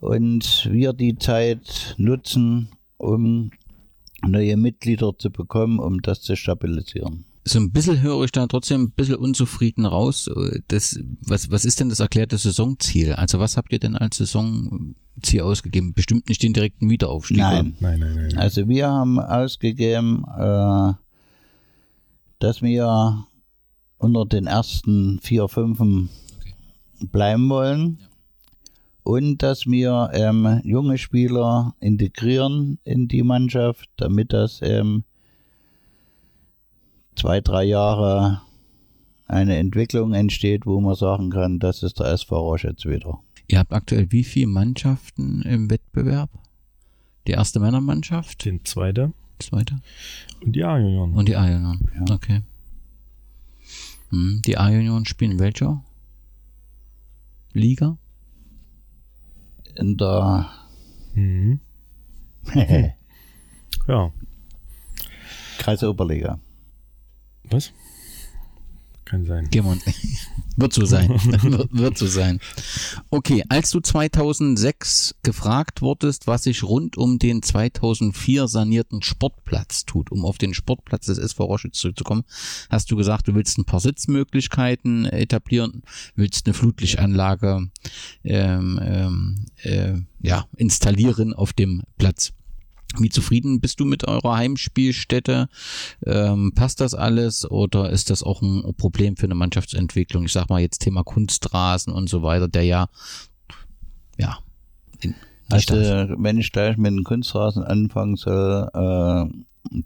und wir die Zeit nutzen, um neue Mitglieder zu bekommen, um das zu stabilisieren. So ein bisschen höre ich da trotzdem ein bisschen unzufrieden raus. Das, was, was ist denn das erklärte Saisonziel? Also was habt ihr denn als Saisonziel ausgegeben? Bestimmt nicht den direkten Wiederaufstieg. Nein. Nein, nein, nein. Also wir haben ausgegeben, äh, dass wir unter den ersten vier, fünfen bleiben wollen und dass wir ähm, junge Spieler integrieren in die Mannschaft, damit das ähm, zwei, drei Jahre eine Entwicklung entsteht, wo man sagen kann, das ist der SV Roschitz wieder. Ihr habt aktuell wie viele Mannschaften im Wettbewerb? Die erste Männermannschaft, Den zweite die zweite und die A-Junioren. und die A-Junioren. Ja. Okay. Hm, Die A-Junioren spielen in welcher Liga? In der Mhm. Ja, Kreisoberliga. Was? Kann sein. Wir. Wird so sein. wird, wird so sein. Okay, als du 2006 gefragt wurdest, was sich rund um den 2004 sanierten Sportplatz tut, um auf den Sportplatz des SV Roschitz zurückzukommen, hast du gesagt, du willst ein paar Sitzmöglichkeiten etablieren, willst eine Flutlichtanlage ähm, ähm, äh, ja, installieren auf dem Platz. Wie zufrieden bist du mit eurer Heimspielstätte? Ähm, passt das alles oder ist das auch ein Problem für eine Mannschaftsentwicklung? Ich sag mal jetzt Thema Kunstrasen und so weiter, der ja, ja, Also, wenn ich gleich mit dem Kunstrasen anfangen soll, äh,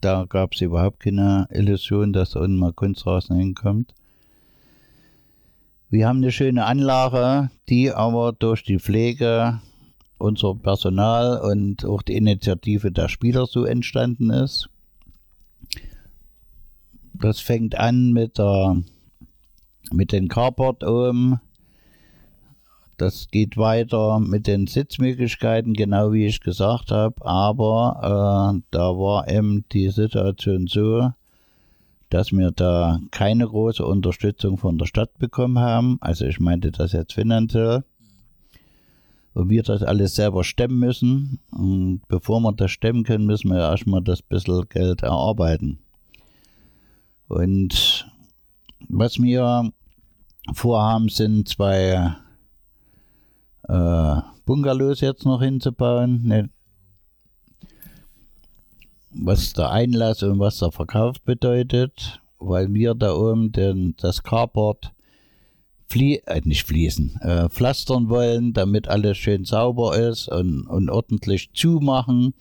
da gab es überhaupt keine Illusion, dass da unten mal Kunstrasen hinkommt. Wir haben eine schöne Anlage, die aber durch die Pflege, unser Personal und auch die Initiative der Spieler so entstanden ist. Das fängt an mit der mit den Carport oben. Das geht weiter mit den Sitzmöglichkeiten, genau wie ich gesagt habe. Aber äh, da war eben die Situation so, dass wir da keine große Unterstützung von der Stadt bekommen haben. Also ich meinte das jetzt finanziell. Und wir das alles selber stemmen müssen. Und bevor wir das stemmen können, müssen wir erstmal das bisschen Geld erarbeiten. Und was wir vorhaben, sind zwei äh, Bungalows jetzt noch hinzubauen. Ne, was der Einlass und was der Verkauf bedeutet, weil wir da oben den, das Carport flie äh, nicht fließen, äh, pflastern wollen, damit alles schön sauber ist und, und ordentlich zumachen.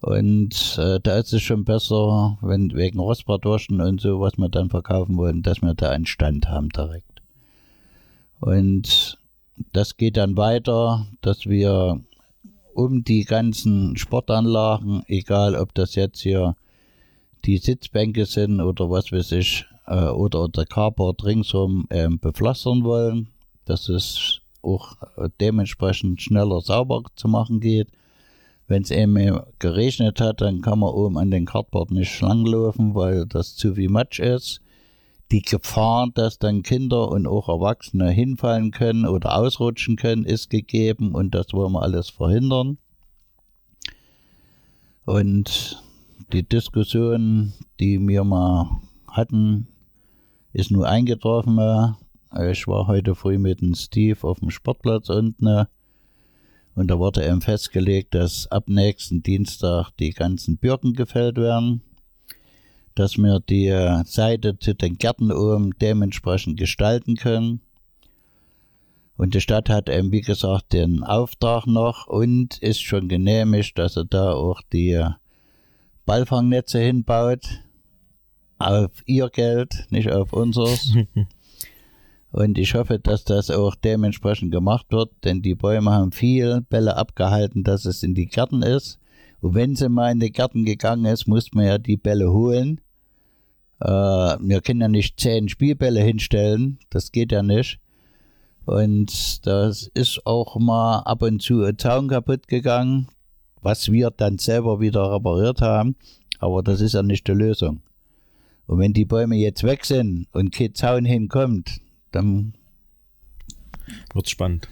Und äh, da ist es schon besser, wenn wegen Rostbardurschen und so, was wir dann verkaufen wollen, dass wir da einen Stand haben direkt. Und das geht dann weiter, dass wir um die ganzen Sportanlagen, egal ob das jetzt hier die Sitzbänke sind oder was weiß ich, äh, oder der Carport ringsum äh, bepflastern wollen, dass es auch äh, dementsprechend schneller sauber zu machen geht. Wenn es eben geregnet hat, dann kann man oben an den Carport nicht langlaufen, weil das zu viel Matsch ist. Die Gefahr, dass dann Kinder und auch Erwachsene hinfallen können oder ausrutschen können, ist gegeben und das wollen wir alles verhindern. Und die Diskussion, die wir mal hatten, ist nur eingetroffen. Ich war heute früh mit dem Steve auf dem Sportplatz unten und da wurde eben festgelegt, dass ab nächsten Dienstag die ganzen Birken gefällt werden, dass wir die Seite zu den Gärten oben dementsprechend gestalten können. Und die Stadt hat eben, wie gesagt, den Auftrag noch und ist schon genehmigt, dass er da auch die Ballfangnetze hinbaut. Auf ihr Geld, nicht auf unseres. Und ich hoffe, dass das auch dementsprechend gemacht wird, denn die Bäume haben viel Bälle abgehalten, dass es in die Gärten ist. Und wenn sie mal in die Gärten gegangen ist, muss man ja die Bälle holen. Äh, wir können ja nicht zehn Spielbälle hinstellen, das geht ja nicht. Und das ist auch mal ab und zu ein Zaun kaputt gegangen, was wir dann selber wieder repariert haben. Aber das ist ja nicht die Lösung. Und wenn die Bäume jetzt weg sind und kein Zaun hinkommt, dann wird spannend.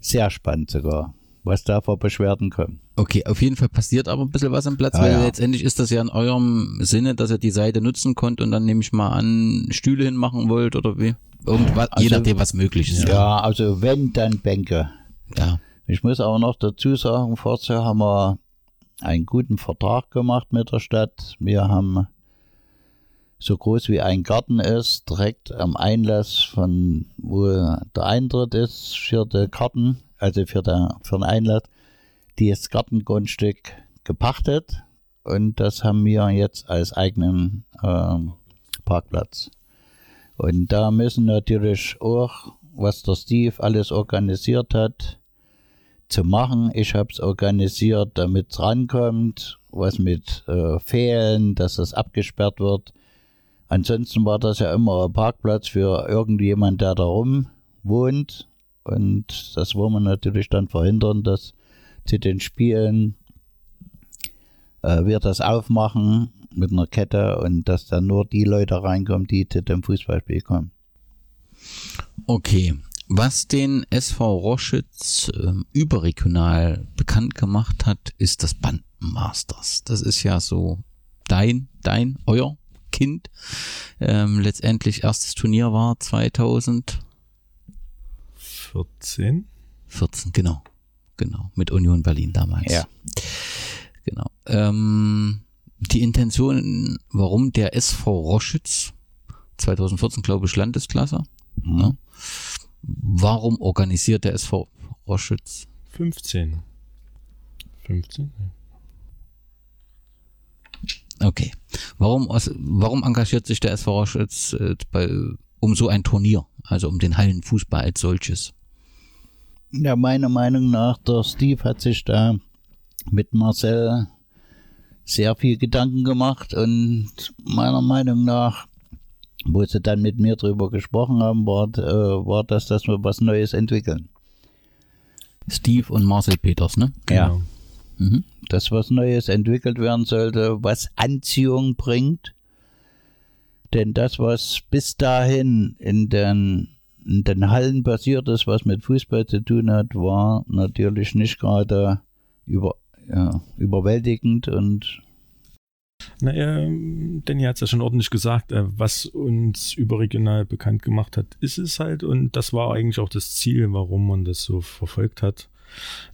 Sehr spannend sogar, was da vor Beschwerden kommen. Okay, auf jeden Fall passiert aber ein bisschen was am Platz, ah, weil ja. letztendlich ist das ja in eurem Sinne, dass ihr die Seite nutzen konnt und dann nehme ich mal an, Stühle hinmachen wollt oder wie? Irgendwas, also, je nachdem, was möglich ist. Ja, also wenn, dann Bänke. Ja. Ich muss aber noch dazu sagen, vorher haben wir einen guten Vertrag gemacht mit der Stadt. Wir haben so groß wie ein Garten ist, direkt am Einlass von wo der Eintritt ist für die Karten, also für, der, für den Einlass, dieses Gartengrundstück gepachtet und das haben wir jetzt als eigenen äh, Parkplatz. Und da müssen natürlich auch, was der Steve alles organisiert hat, zu machen. Ich habe es organisiert, damit es rankommt, was mit äh, Fehlen, dass es abgesperrt wird Ansonsten war das ja immer ein Parkplatz für irgendjemand, der da rum wohnt. Und das wollen wir natürlich dann verhindern, dass zu den Spielen äh, wir das aufmachen mit einer Kette und dass dann nur die Leute reinkommen, die zu dem Fußballspiel kommen. Okay. Was den SV Roschitz äh, überregional bekannt gemacht hat, ist das Bandenmasters. Das ist ja so dein, dein, euer Kind. Ähm, letztendlich erstes Turnier war 2014. 14, genau. Genau. Mit Union Berlin damals. Ja. Genau. Ähm, die Intention, warum der SV Roschitz 2014, glaube ich, Landesklasse. Mhm. Ja. Warum organisiert der SV Roschitz? 15. 15? Okay. Warum, warum engagiert sich der SV Roche jetzt äh, bei, um so ein Turnier, also um den Hallenfußball als solches? Ja, meiner Meinung nach, der Steve hat sich da mit Marcel sehr viel Gedanken gemacht und meiner Meinung nach, wo sie dann mit mir drüber gesprochen haben, war, äh, war das, dass wir was Neues entwickeln. Steve und Marcel Peters, ne? Ja. Mhm. Dass was Neues entwickelt werden sollte, was Anziehung bringt. Denn das, was bis dahin in den in den Hallen passiert ist, was mit Fußball zu tun hat, war natürlich nicht gerade über, ja, überwältigend und naja, Danny hat es ja schon ordentlich gesagt, äh, was uns überregional bekannt gemacht hat, ist es halt und das war eigentlich auch das Ziel, warum man das so verfolgt hat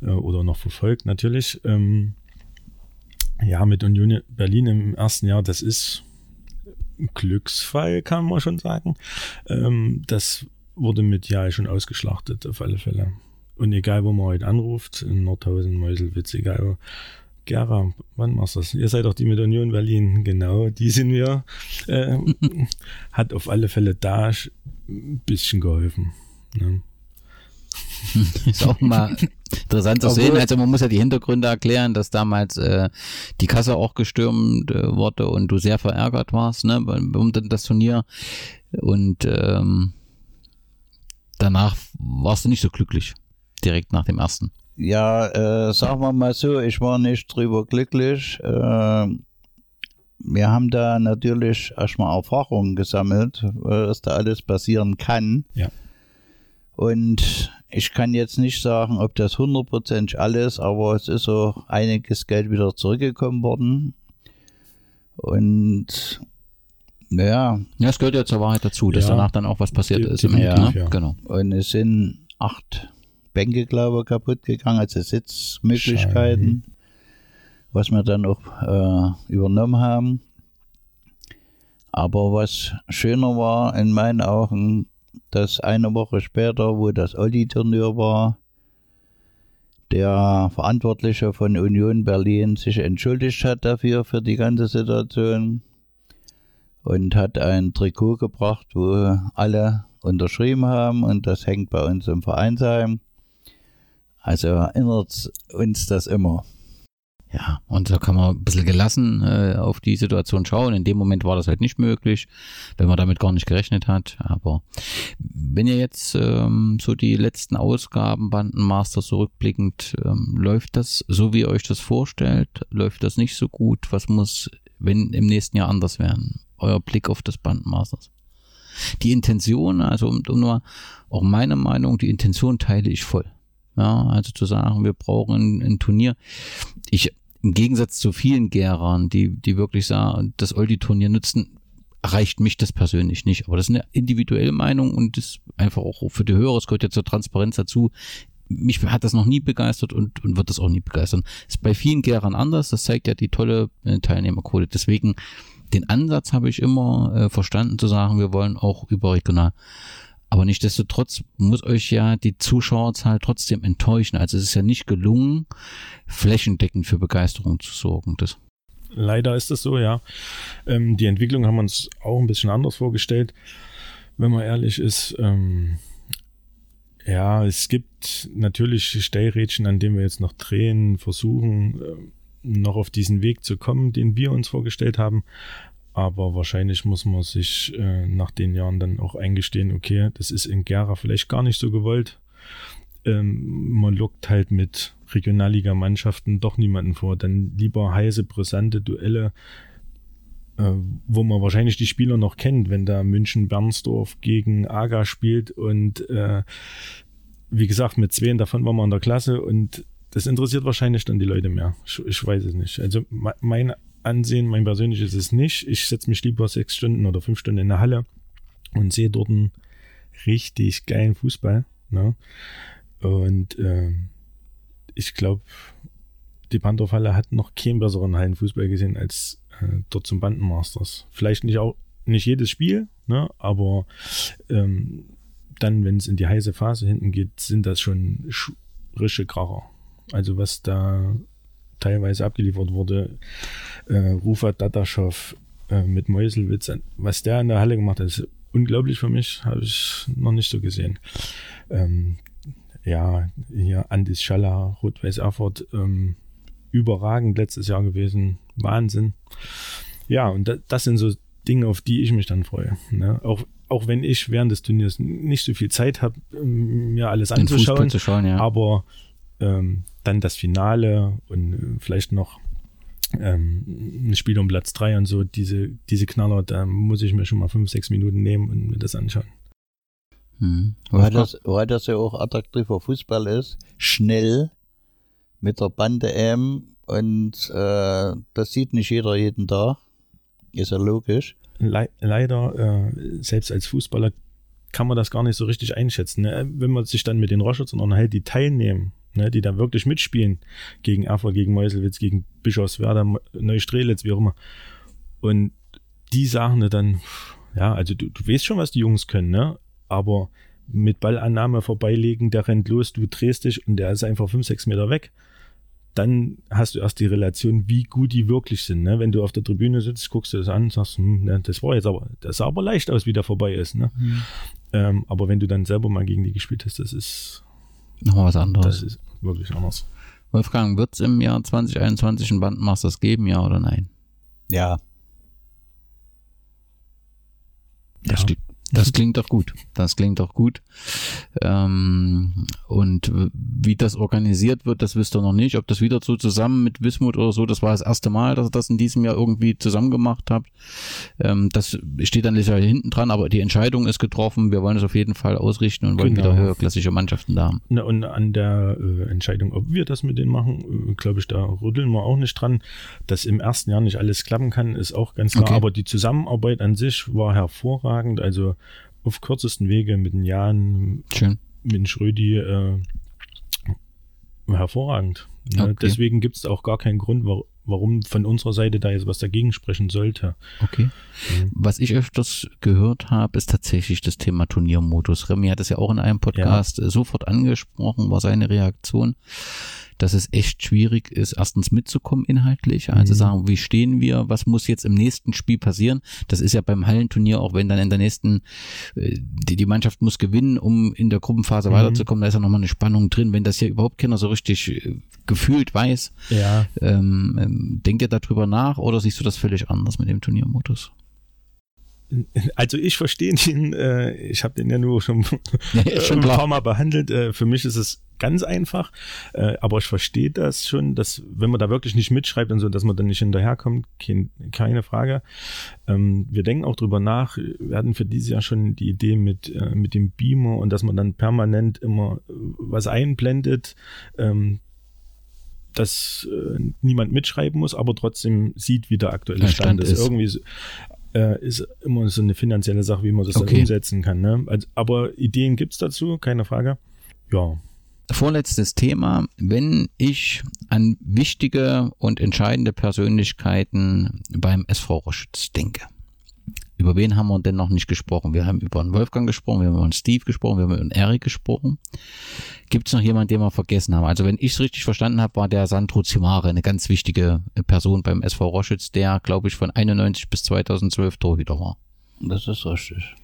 äh, oder noch verfolgt natürlich. Ähm, ja, mit Union Berlin im ersten Jahr, das ist ein Glücksfall, kann man schon sagen. Ähm, das wurde medial schon ausgeschlachtet, auf alle Fälle. Und egal, wo man heute anruft, in Nordhausen, Meuselwitz, egal. Gera, wann machst du das? Ihr seid doch die mit Union Berlin, genau, die sind wir. Äh, hat auf alle Fälle da ein bisschen geholfen. Ne? Ist auch mal interessant zu sehen. Also man muss ja die Hintergründe erklären, dass damals äh, die Kasse auch gestürmt äh, wurde und du sehr verärgert warst, ne, um das Turnier. Und ähm, danach warst du nicht so glücklich, direkt nach dem ersten. Ja, äh, sagen wir mal so, ich war nicht drüber glücklich. Äh, wir haben da natürlich erstmal Erfahrungen gesammelt, was da alles passieren kann. Ja. Und ich kann jetzt nicht sagen, ob das hundertprozentig alles, aber es ist so einiges Geld wieder zurückgekommen worden. Und naja. Ja, es gehört ja zur Wahrheit dazu, dass ja, danach dann auch was passiert ist. Im ja, ja, genau. Und es sind acht Bänke, glaube ich, kaputt gegangen, also Sitzmöglichkeiten, Schein. was wir dann auch äh, übernommen haben. Aber was schöner war in meinen Augen, dass eine Woche später, wo das Olli-Turnier war, der Verantwortliche von Union Berlin sich entschuldigt hat dafür, für die ganze Situation und hat ein Trikot gebracht, wo alle unterschrieben haben und das hängt bei uns im Vereinsheim. Also erinnert uns das immer. Ja, und da kann man ein bisschen gelassen äh, auf die Situation schauen. In dem Moment war das halt nicht möglich, wenn man damit gar nicht gerechnet hat. Aber wenn ihr jetzt ähm, so die letzten Ausgaben Bandenmaster zurückblickend, ähm, läuft das so, wie ihr euch das vorstellt? Läuft das nicht so gut? Was muss, wenn im nächsten Jahr anders werden? Euer Blick auf das Bandenmasters. Die Intention, also um, um nur auch meine Meinung, die Intention teile ich voll. Ja, also zu sagen, wir brauchen ein, ein Turnier. Ich, im Gegensatz zu vielen Gärern, die, die wirklich sagen, das Oldie-Turnier nutzen, reicht mich das persönlich nicht. Aber das ist eine individuelle Meinung und das einfach auch für die Hörer, es gehört ja zur Transparenz dazu. Mich hat das noch nie begeistert und, und wird das auch nie begeistern. Ist bei vielen Gärern anders, das zeigt ja die tolle äh, Teilnehmerquote. Deswegen, den Ansatz habe ich immer äh, verstanden zu sagen, wir wollen auch überregional aber nichtdestotrotz muss euch ja die Zuschauerzahl trotzdem enttäuschen. Also es ist ja nicht gelungen, flächendeckend für Begeisterung zu sorgen. Das Leider ist das so, ja. Ähm, die Entwicklung haben wir uns auch ein bisschen anders vorgestellt, wenn man ehrlich ist. Ähm, ja, es gibt natürlich Stellrädchen, an denen wir jetzt noch drehen, versuchen, äh, noch auf diesen Weg zu kommen, den wir uns vorgestellt haben. Aber wahrscheinlich muss man sich äh, nach den Jahren dann auch eingestehen, okay, das ist in Gera vielleicht gar nicht so gewollt. Ähm, man lockt halt mit Regionalliga-Mannschaften doch niemanden vor. Dann lieber heiße, brisante Duelle, äh, wo man wahrscheinlich die Spieler noch kennt, wenn da München-Bernsdorf gegen Aga spielt und äh, wie gesagt, mit zwei davon waren wir in der Klasse und das interessiert wahrscheinlich dann die Leute mehr. Ich, ich weiß es nicht. Also mein ansehen. Mein persönliches ist es nicht. Ich setze mich lieber sechs Stunden oder fünf Stunden in der Halle und sehe dort einen richtig geilen Fußball. Ne? Und äh, ich glaube, die Pantherfalle hat noch keinen besseren Hallenfußball gesehen als äh, dort zum Bandenmasters. Vielleicht nicht auch nicht jedes Spiel, ne? aber ähm, dann, wenn es in die heiße Phase hinten geht, sind das schon frische Kracher. Also was da teilweise abgeliefert wurde. Äh, Rufat Dataschow äh, mit Meuselwitz, was der in der Halle gemacht hat, ist unglaublich für mich, habe ich noch nicht so gesehen. Ähm, ja, hier Andis Schaller, Rot-Weiß Erfurt, ähm, überragend letztes Jahr gewesen, Wahnsinn. Ja, und das, das sind so Dinge, auf die ich mich dann freue. Ne? Auch, auch wenn ich während des Turniers nicht so viel Zeit habe, ähm, mir alles Den anzuschauen, schauen, ja. aber ähm, dann das Finale und äh, vielleicht noch ähm, ein Spiel um Platz 3 und so, diese, diese Knaller, da muss ich mir schon mal 5, 6 Minuten nehmen und mir das anschauen. Hm. Weil, das, weil das ja auch attraktiver Fußball ist, schnell mit der Bande M und äh, das sieht nicht jeder jeden Tag. Ist ja logisch. Le leider, äh, selbst als Fußballer kann man das gar nicht so richtig einschätzen. Ne? Wenn man sich dann mit den Roschützern unterhält, die teilnehmen, ne, die dann wirklich mitspielen, gegen Erfurt, gegen Meuselwitz, gegen Bischofswerda, Neustrelitz, wie auch immer. Und die sagen dann, ja, also du, du weißt schon, was die Jungs können, ne? aber mit Ballannahme vorbeilegen, der rennt los, du drehst dich und der ist einfach fünf, sechs Meter weg. Dann hast du erst die Relation, wie gut die wirklich sind. Ne? Wenn du auf der Tribüne sitzt, guckst du das an, sagst, hm, ne, das war jetzt aber, das sah aber leicht aus, wie der vorbei ist. Ne? Mhm. Ähm, aber wenn du dann selber mal gegen die gespielt hast, das ist nochmal was anderes. Das ist wirklich anders. Wolfgang, wird es im Jahr 2021 ein Bandmasters geben, ja oder nein? Ja. Das, ja. Das klingt doch gut. Das klingt doch gut. Ähm, und wie das organisiert wird, das wisst ihr noch nicht. Ob das wieder so zusammen mit Wismut oder so, das war das erste Mal, dass ihr das in diesem Jahr irgendwie zusammen gemacht habt. Ähm, das steht dann sicher hinten dran, aber die Entscheidung ist getroffen. Wir wollen es auf jeden Fall ausrichten und wollen genau. wieder höherklassige Mannschaften da haben. Na, und an der äh, Entscheidung, ob wir das mit denen machen, äh, glaube ich, da rütteln wir auch nicht dran. Dass im ersten Jahr nicht alles klappen kann, ist auch ganz klar. Okay. Aber die Zusammenarbeit an sich war hervorragend. Also auf kürzesten Wege mit den Jahren, Schön. mit den Schrödi, äh, hervorragend. Ne? Okay. Deswegen gibt es auch gar keinen Grund, warum von unserer Seite da jetzt was dagegen sprechen sollte. Okay. Mhm. Was ich öfters gehört habe, ist tatsächlich das Thema Turniermodus. Remy hat es ja auch in einem Podcast ja. sofort angesprochen, war seine Reaktion dass es echt schwierig ist, erstens mitzukommen inhaltlich, also mhm. sagen, wie stehen wir, was muss jetzt im nächsten Spiel passieren. Das ist ja beim Hallenturnier, auch wenn dann in der nächsten, äh, die, die Mannschaft muss gewinnen, um in der Gruppenphase mhm. weiterzukommen, da ist ja nochmal eine Spannung drin. Wenn das hier überhaupt keiner so richtig äh, gefühlt weiß, ja. ähm, ähm, denkt ihr darüber nach oder siehst du das völlig anders mit dem Turniermodus? Also ich verstehe ihn, äh, ich habe den ja nur schon, ja, schon ein paar Mal behandelt. Äh, für mich ist es ganz einfach, äh, aber ich verstehe das schon, dass wenn man da wirklich nicht mitschreibt und so, dass man dann nicht hinterherkommt, kein, keine Frage. Ähm, wir denken auch drüber nach, wir hatten für dieses Jahr schon die Idee mit, äh, mit dem Beamer und dass man dann permanent immer äh, was einblendet. Ähm, dass äh, niemand mitschreiben muss, aber trotzdem sieht, wie der aktuelle Stand, Stand ist. ist. Irgendwie so, äh, ist immer so eine finanzielle Sache, wie man das okay. umsetzen kann. Ne? Also, aber Ideen gibt es dazu, keine Frage. Ja. Vorletztes Thema. Wenn ich an wichtige und entscheidende Persönlichkeiten beim SV Roschütz denke, über wen haben wir denn noch nicht gesprochen? Wir haben über den Wolfgang gesprochen, wir haben über den Steve gesprochen, wir haben über den Eric gesprochen. Gibt es noch jemanden, den wir vergessen haben? Also wenn ich es richtig verstanden habe, war der Sandro Zimare eine ganz wichtige Person beim SV Roschütz, der, glaube ich, von 91 bis 2012 Torhüter war. Das ist richtig.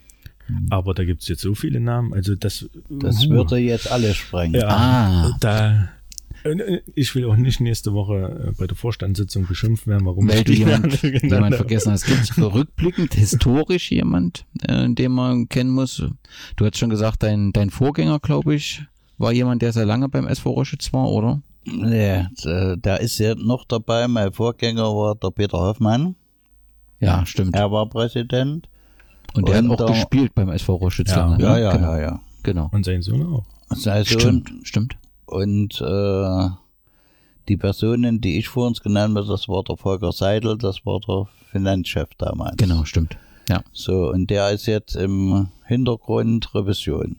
Aber da gibt es jetzt so viele Namen, also das... Das uh, würde jetzt alles sprengen. Ja, ah. da äh, ich will auch nicht nächste Woche äh, bei der Vorstandssitzung beschimpft werden, warum Weil du jemand, jemand vergessen hast. Gibt es rückblickend historisch jemand, äh, den man kennen muss? Du hast schon gesagt, dein, dein Vorgänger, glaube ich, war jemand, der sehr lange beim SV Roschitz war, oder? Nee, der ist ja noch dabei. Mein Vorgänger war der Peter Hoffmann. Ja, stimmt. Er war Präsident. Und der und hat auch der, gespielt beim SV Roschitz. Ja, lange, ja, ne? ja, genau. ja, ja. Genau. Und sein Sohn auch. Sein Sohn, stimmt, stimmt. Und äh, die Personen, die ich vor uns genannt habe, das war der Volker Seidel, das war der Finanzchef damals. Genau, stimmt. Ja. So, und der ist jetzt im Hintergrund Revision.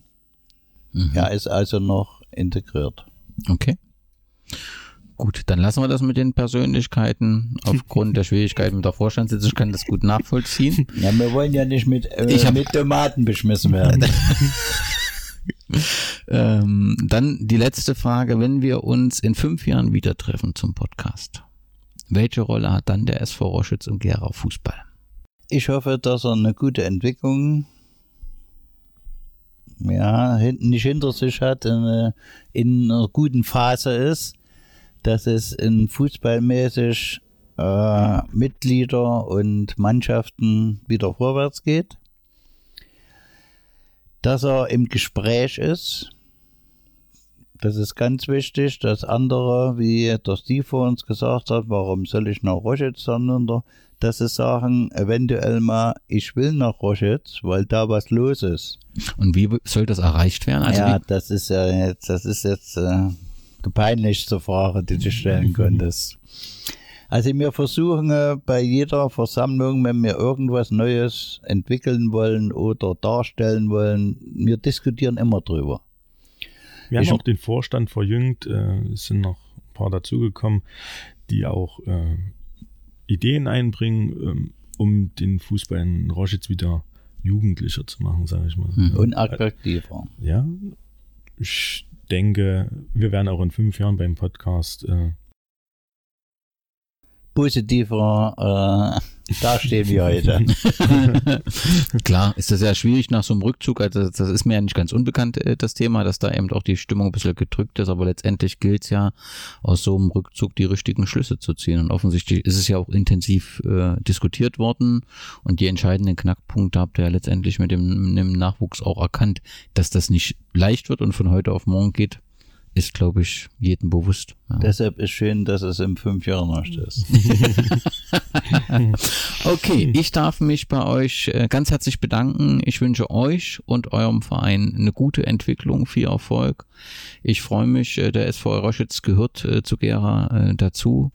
Mhm. Er ist also noch integriert. Okay. Gut, dann lassen wir das mit den Persönlichkeiten aufgrund der Schwierigkeiten mit der Vorstandssitzung. Ich kann das gut nachvollziehen. Ja, wir wollen ja nicht mit, äh, mit Tomaten beschmissen werden. ähm, dann die letzte Frage, wenn wir uns in fünf Jahren wieder treffen zum Podcast, welche Rolle hat dann der SV Roschütz im Gera Fußball? Ich hoffe, dass er eine gute Entwicklung ja, nicht hinter sich hat, in, in einer guten Phase ist, dass es in fußballmäßig äh, Mitglieder und Mannschaften wieder vorwärts geht dass er im Gespräch ist. Das ist ganz wichtig, dass andere, wie der Steve vor uns gesagt hat, warum soll ich nach Roschitz, sondern dass sie sagen, eventuell mal, ich will nach Roschitz, weil da was los ist. Und wie soll das erreicht werden? Also ja, das ist ja jetzt, das ist jetzt äh, die peinlichste Frage, die du stellen könntest. Also wir versuchen äh, bei jeder Versammlung, wenn wir irgendwas Neues entwickeln wollen oder darstellen wollen, wir diskutieren immer drüber. Wir haben Ich- auch den Vorstand verjüngt, äh, es sind noch ein paar dazugekommen, die auch äh, Ideen einbringen, ähm, um den Fußball in Roschitz wieder jugendlicher zu machen, sage ich mal. Mhm. Und attraktiver. Ja, ich denke, wir werden auch in fünf Jahren beim Podcast äh, Positiver, äh, da stehen wir heute. Klar, ist das ja schwierig nach so einem Rückzug. Also das ist mir ja nicht ganz unbekannt, äh, das Thema, dass da eben auch die Stimmung ein bisschen gedrückt ist, aber letztendlich gilt es ja, aus so einem Rückzug die richtigen Schlüsse zu ziehen. Und offensichtlich ist es ja auch intensiv äh, diskutiert worden und die entscheidenden Knackpunkte habt ihr ja letztendlich mit dem, mit dem Nachwuchs auch erkannt, dass das nicht leicht wird und von heute auf morgen geht, ist, glaube ich, jedem bewusst. Ja. Deshalb ist schön, dass es in fünf Jahren noch ist. Okay, ich darf mich bei euch äh, ganz herzlich bedanken. Ich wünsche euch und eurem Verein eine gute Entwicklung, viel Erfolg. Ich freue mich, äh, der SV Roschitz gehört äh, zu Gera äh, dazu.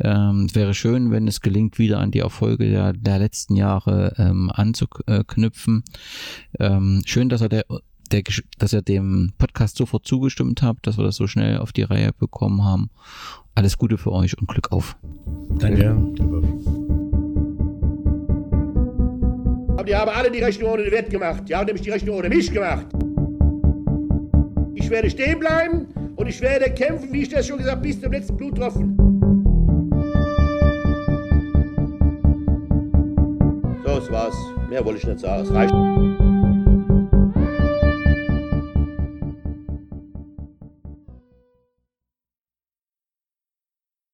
Ähm, es wäre schön, wenn es gelingt, wieder an die Erfolge der, der letzten Jahre ähm, anzuknüpfen. Ähm, schön, dass er der der, dass ihr dem Podcast sofort zugestimmt habt, dass wir das so schnell auf die Reihe bekommen haben. Alles Gute für euch und Glück auf. Danke. Aber die haben alle die Rechnung ohne den Wert gemacht. Die haben nämlich die Rechnung ohne mich gemacht. Ich werde stehen bleiben und ich werde kämpfen, wie ich das schon gesagt, bis zum letzten Bluttropfen. So, das war's. Mehr wollte ich nicht sagen. Es reicht.